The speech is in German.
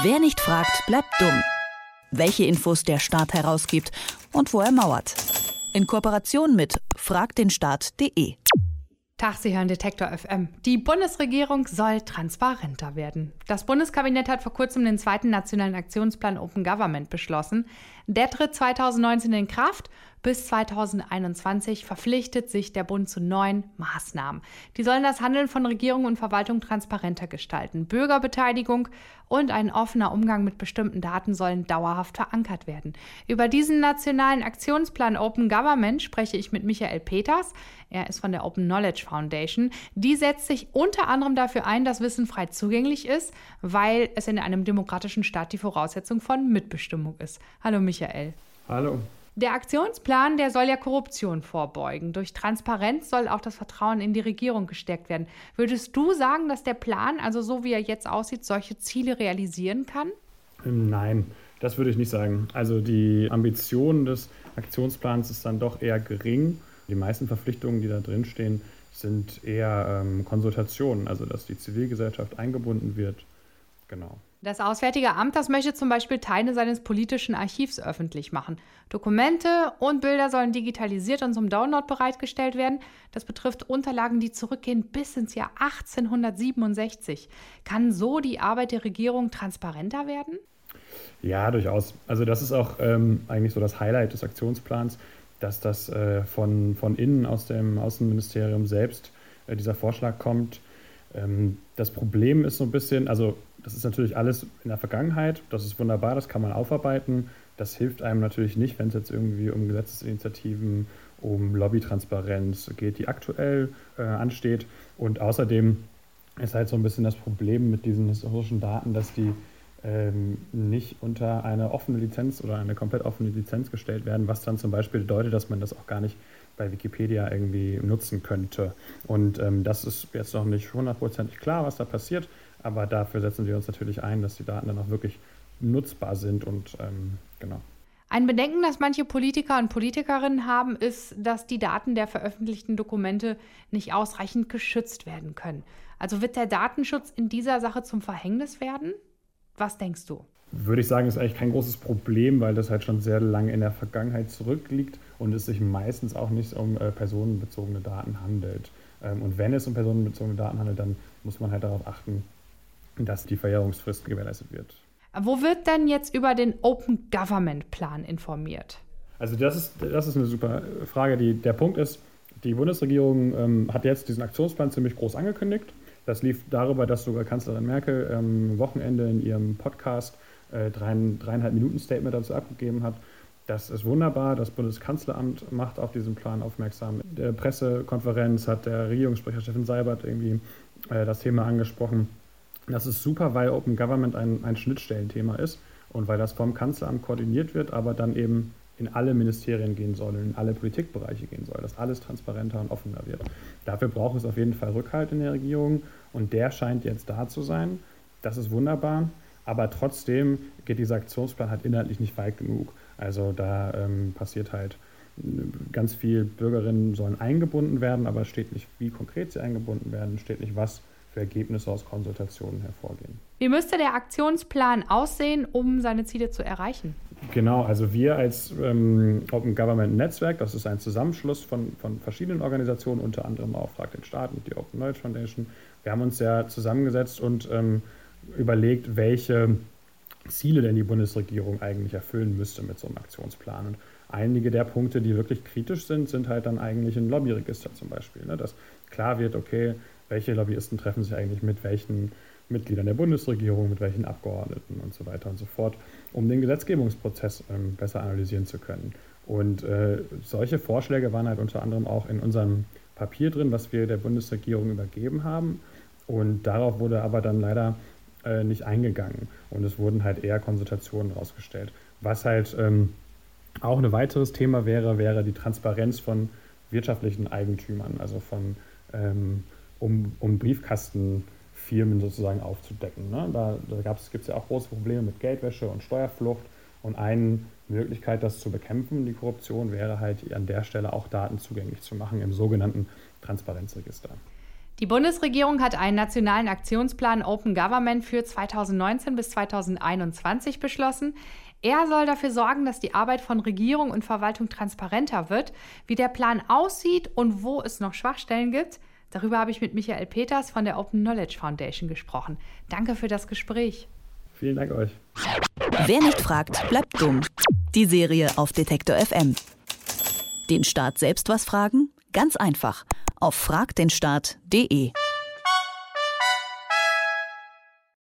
Wer nicht fragt, bleibt dumm. Welche Infos der Staat herausgibt und wo er mauert. In Kooperation mit fragdenstaat.de. Tag, Sie hören Detektor FM. Die Bundesregierung soll transparenter werden. Das Bundeskabinett hat vor kurzem den zweiten nationalen Aktionsplan Open Government beschlossen. Der tritt 2019 in Kraft bis 2021 verpflichtet sich der Bund zu neuen Maßnahmen. Die sollen das Handeln von Regierung und Verwaltung transparenter gestalten. Bürgerbeteiligung und ein offener Umgang mit bestimmten Daten sollen dauerhaft verankert werden. Über diesen nationalen Aktionsplan Open Government spreche ich mit Michael Peters. Er ist von der Open Knowledge Foundation. Die setzt sich unter anderem dafür ein, dass Wissen frei zugänglich ist, weil es in einem demokratischen Staat die Voraussetzung von Mitbestimmung ist. Hallo Michael. Hallo. Der Aktionsplan, der soll ja Korruption vorbeugen. Durch Transparenz soll auch das Vertrauen in die Regierung gestärkt werden. Würdest du sagen, dass der Plan, also so wie er jetzt aussieht, solche Ziele realisieren kann? Ähm, nein, das würde ich nicht sagen. Also die Ambition des Aktionsplans ist dann doch eher gering. Die meisten Verpflichtungen, die da drin stehen, sind eher ähm, Konsultationen, also dass die Zivilgesellschaft eingebunden wird. Genau. Das Auswärtige Amt, das möchte zum Beispiel Teile seines politischen Archivs öffentlich machen. Dokumente und Bilder sollen digitalisiert und zum Download bereitgestellt werden. Das betrifft Unterlagen, die zurückgehen bis ins Jahr 1867. Kann so die Arbeit der Regierung transparenter werden? Ja, durchaus. Also das ist auch ähm, eigentlich so das Highlight des Aktionsplans, dass das äh, von, von innen aus dem Außenministerium selbst äh, dieser Vorschlag kommt. Ähm, das Problem ist so ein bisschen, also das ist natürlich alles in der Vergangenheit. Das ist wunderbar, das kann man aufarbeiten. Das hilft einem natürlich nicht, wenn es jetzt irgendwie um Gesetzesinitiativen, um Lobbytransparenz geht, die aktuell äh, ansteht. Und außerdem ist halt so ein bisschen das Problem mit diesen historischen Daten, dass die ähm, nicht unter eine offene Lizenz oder eine komplett offene Lizenz gestellt werden, was dann zum Beispiel bedeutet, dass man das auch gar nicht bei Wikipedia irgendwie nutzen könnte. Und ähm, das ist jetzt noch nicht hundertprozentig klar, was da passiert. Aber dafür setzen wir uns natürlich ein, dass die Daten dann auch wirklich nutzbar sind und ähm, genau. Ein Bedenken, das manche Politiker und Politikerinnen haben, ist, dass die Daten der veröffentlichten Dokumente nicht ausreichend geschützt werden können. Also wird der Datenschutz in dieser Sache zum Verhängnis werden? Was denkst du? Würde ich sagen, ist eigentlich kein großes Problem, weil das halt schon sehr lange in der Vergangenheit zurückliegt und es sich meistens auch nicht um äh, personenbezogene Daten handelt. Ähm, und wenn es um personenbezogene Daten handelt, dann muss man halt darauf achten, dass die Verjährungsfrist gewährleistet wird. Wo wird denn jetzt über den Open Government Plan informiert? Also das ist, das ist eine super Frage. Die, der Punkt ist, die Bundesregierung ähm, hat jetzt diesen Aktionsplan ziemlich groß angekündigt. Das lief darüber, dass sogar Kanzlerin Merkel am Wochenende in ihrem Podcast äh, drei, dreieinhalb Minuten Statement dazu abgegeben hat. Das ist wunderbar. Das Bundeskanzleramt macht auf diesen Plan aufmerksam. In der Pressekonferenz hat der Regierungssprecher Steffen Seibert irgendwie äh, das Thema angesprochen. Das ist super, weil Open Government ein, ein Schnittstellenthema ist und weil das vom Kanzleramt koordiniert wird, aber dann eben in alle Ministerien gehen soll, in alle Politikbereiche gehen soll, dass alles transparenter und offener wird. Dafür braucht es auf jeden Fall Rückhalt in der Regierung und der scheint jetzt da zu sein. Das ist wunderbar, aber trotzdem geht dieser Aktionsplan halt inhaltlich nicht weit genug. Also da ähm, passiert halt ganz viel, Bürgerinnen sollen eingebunden werden, aber es steht nicht, wie konkret sie eingebunden werden, steht nicht, was für Ergebnisse aus Konsultationen hervorgehen. Wie müsste der Aktionsplan aussehen, um seine Ziele zu erreichen? Genau, also wir als ähm, Open Government Netzwerk, das ist ein Zusammenschluss von, von verschiedenen Organisationen, unter anderem auch Frag den Staat und die Open Knowledge Foundation. Wir haben uns ja zusammengesetzt und ähm, überlegt, welche Ziele denn die Bundesregierung eigentlich erfüllen müsste mit so einem Aktionsplan. Und einige der Punkte, die wirklich kritisch sind, sind halt dann eigentlich ein Lobbyregister zum Beispiel. Ne? Dass klar wird, okay, welche Lobbyisten treffen sich eigentlich mit welchen Mitgliedern der Bundesregierung, mit welchen Abgeordneten und so weiter und so fort, um den Gesetzgebungsprozess ähm, besser analysieren zu können. Und äh, solche Vorschläge waren halt unter anderem auch in unserem Papier drin, was wir der Bundesregierung übergeben haben. Und darauf wurde aber dann leider äh, nicht eingegangen. Und es wurden halt eher Konsultationen rausgestellt. Was halt ähm, auch ein weiteres Thema wäre, wäre die Transparenz von wirtschaftlichen Eigentümern, also von ähm, um, um Briefkastenfirmen sozusagen aufzudecken. Ne? Da, da gibt es ja auch große Probleme mit Geldwäsche und Steuerflucht. Und eine Möglichkeit, das zu bekämpfen, die Korruption, wäre halt an der Stelle auch Daten zugänglich zu machen im sogenannten Transparenzregister. Die Bundesregierung hat einen nationalen Aktionsplan Open Government für 2019 bis 2021 beschlossen. Er soll dafür sorgen, dass die Arbeit von Regierung und Verwaltung transparenter wird. Wie der Plan aussieht und wo es noch Schwachstellen gibt, darüber habe ich mit Michael Peters von der Open Knowledge Foundation gesprochen. Danke für das Gespräch. Vielen Dank euch. Wer nicht fragt, bleibt dumm. Die Serie auf Detektor FM. Den Staat selbst was fragen? Ganz einfach. Auf fragdenstaat.de.